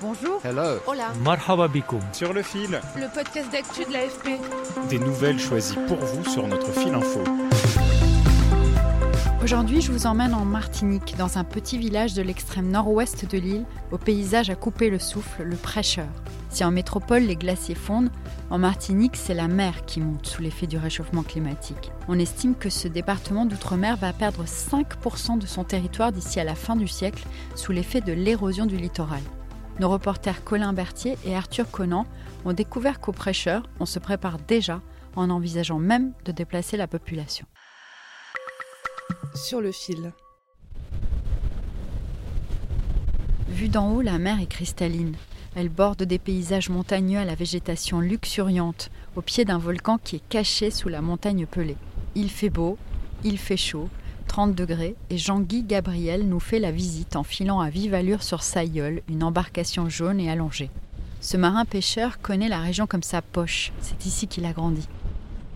Bonjour. Hello. Hola. Marhaba bikoum. Sur le fil, Le podcast d'actu de l'AFP. des nouvelles choisies pour vous sur notre fil info. Aujourd'hui, je vous emmène en Martinique, dans un petit village de l'extrême nord-ouest de l'île, au paysage à couper le souffle, le prêcheur. Si en métropole les glaciers fondent, en Martinique, c'est la mer qui monte sous l'effet du réchauffement climatique. On estime que ce département d'outre-mer va perdre 5% de son territoire d'ici à la fin du siècle sous l'effet de l'érosion du littoral. Nos reporters Colin Berthier et Arthur Conan ont découvert qu'au prêcheur, on se prépare déjà en envisageant même de déplacer la population. Sur le fil. Vue d'en haut, la mer est cristalline. Elle borde des paysages montagneux à la végétation luxuriante, au pied d'un volcan qui est caché sous la montagne pelée. Il fait beau, il fait chaud, 30 degrés, et Jean-Guy Gabriel nous fait la visite en filant à vive allure sur Sailleul, une embarcation jaune et allongée. Ce marin pêcheur connaît la région comme sa poche. C'est ici qu'il a grandi.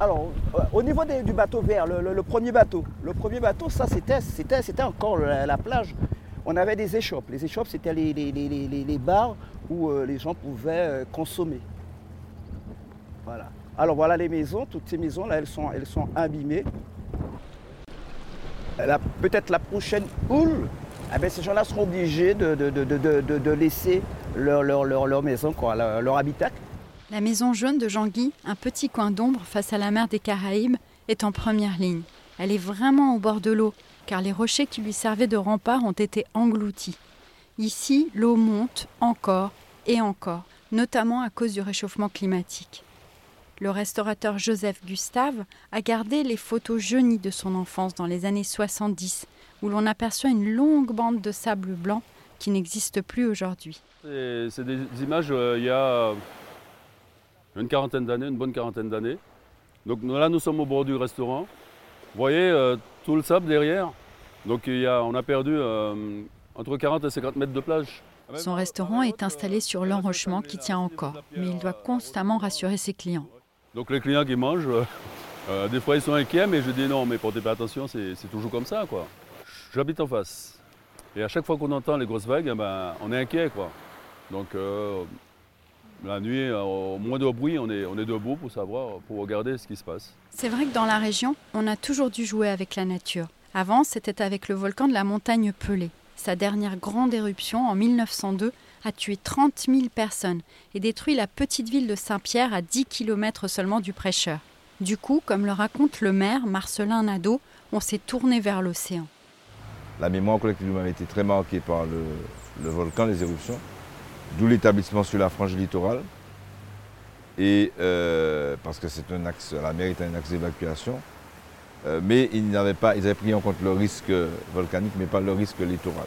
Alors, euh, au niveau du bateau vert, le, premier bateau, le premier bateau, ça c'était, c'était, c'était encore la, la plage. On avait des échoppes. Les échoppes, c'était les bars où euh, les gens pouvaient euh, consommer. Voilà. Alors voilà les maisons, toutes ces maisons là, elles sont, elles sont abîmées. Peut-être la prochaine houle, eh ben, ces gens-là seront obligés de, laisser leur, maison, leur habitat. La maison jaune de Jean-Guy, un petit coin d'ombre face à la mer des Caraïbes, est en première ligne. Elle est vraiment au bord de l'eau, car les rochers qui lui servaient de rempart ont été engloutis. Ici, l'eau monte encore et encore, notamment à cause du réchauffement climatique. Le restaurateur Joseph Gustave a gardé les photos jaunies de son enfance dans les années 70, où l'on aperçoit une longue bande de sable blanc qui n'existe plus aujourd'hui. C'est des images euh, il y a une quarantaine d'années, une bonne quarantaine d'années. Donc là, nous sommes au bord du restaurant. Vous voyez euh, tout le sable derrière. Donc il y a, on a perdu euh, entre 40 et 50 mètres de plage. Son restaurant est installé sur l'enrochement qui tient encore, mais il doit constamment rassurer ses clients. Donc les clients qui mangent, euh, euh, des fois ils sont inquiets, mais je dis non, mais portez pas attention, c'est toujours comme ça. quoi. J'habite en face. Et à chaque fois qu'on entend les grosses vagues, eh ben, on est inquiet. Quoi. Donc euh, la nuit, au moins de bruit, on est, on est debout pour savoir, pour regarder ce qui se passe. C'est vrai que dans la région, on a toujours dû jouer avec la nature. Avant, c'était avec le volcan de la montagne Pelée. Sa dernière grande éruption, en 1902, a tué 30 000 personnes et détruit la petite ville de Saint-Pierre à 10 km seulement du prêcheur. Du coup, comme le raconte le maire Marcelin Nadeau, on s'est tourné vers l'océan. La mémoire collective avait été très marquée par le, le volcan, les éruptions, d'où l'établissement sur la frange littorale. Et euh, parce que c'est un axe, la mer est un axe d'évacuation. Euh, mais ils n'avaient pas, ils avaient pris en compte le risque volcanique, mais pas le risque littoral.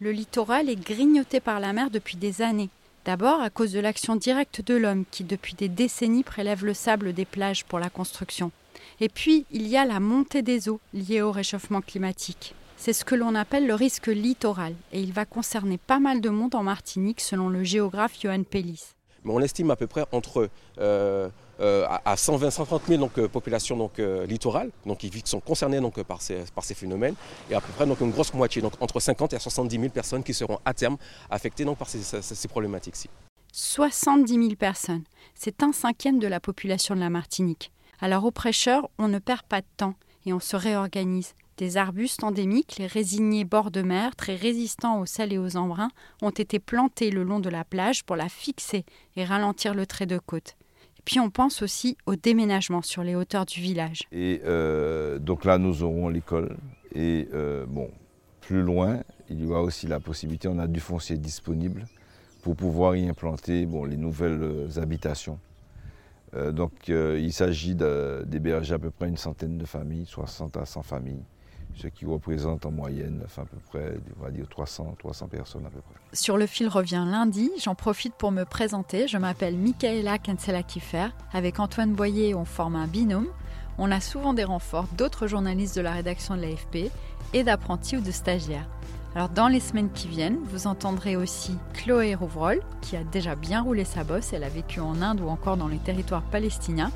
Le littoral est grignoté par la mer depuis des années. D'abord à cause de l'action directe de l'homme qui depuis des décennies prélève le sable des plages pour la construction. Et puis il y a la montée des eaux liée au réchauffement climatique. C'est ce que l'on appelle le risque littoral et il va concerner pas mal de monde en Martinique selon le géographe Johan Pellis. Mais on estime à peu près entre euh, euh, à 120 130 000 donc, euh, populations donc, euh, littorales donc, qui sont concernées donc, euh, par, ces, par ces phénomènes et à peu près donc, une grosse moitié, donc entre 50 et 70 000 personnes qui seront à terme affectées donc, par ces, ces- problématiques-ci. 70 000 personnes. C'est un cinquième de la population de la Martinique. Alors aux prêcheurs, on ne perd pas de temps et on se réorganise. Des arbustes endémiques, les résignés bord de mer, très résistants aux sel et aux embruns, ont été plantés le long de la plage pour la fixer et ralentir le trait de côte. Puis on pense aussi au déménagement sur les hauteurs du village. Et euh, donc là, nous aurons l'école. Et euh, plus loin, il y aura aussi la possibilité, on a du foncier disponible pour pouvoir y implanter les nouvelles euh, habitations. Donc il s'agit d'héberger à peu près une centaine de familles, 60 à 100 familles, ce qui représente en moyenne à peu près, on va dire 300, 300 personnes à peu près. Sur le fil revient lundi. J'en profite pour me présenter. Je m'appelle Michaela Kensela-Kiffer. Avec Antoine Boyer, on forme un binôme. On a souvent des renforts d'autres journalistes de la rédaction de l'AFP et d'apprentis ou de stagiaires. Alors dans les semaines qui viennent, vous entendrez aussi Chloé Rouvrol, qui a déjà bien roulé sa bosse, elle a vécu en Inde ou encore dans les territoires palestiniens,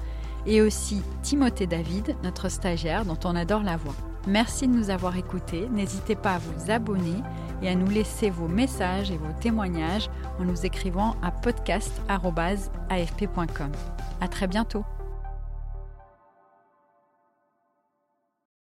et aussi Timothée David, notre stagiaire dont on adore la voix. Merci de nous avoir écoutés, n'hésitez pas à vous abonner et à nous laisser vos messages et vos témoignages en nous écrivant à podcast.afp.com. À très bientôt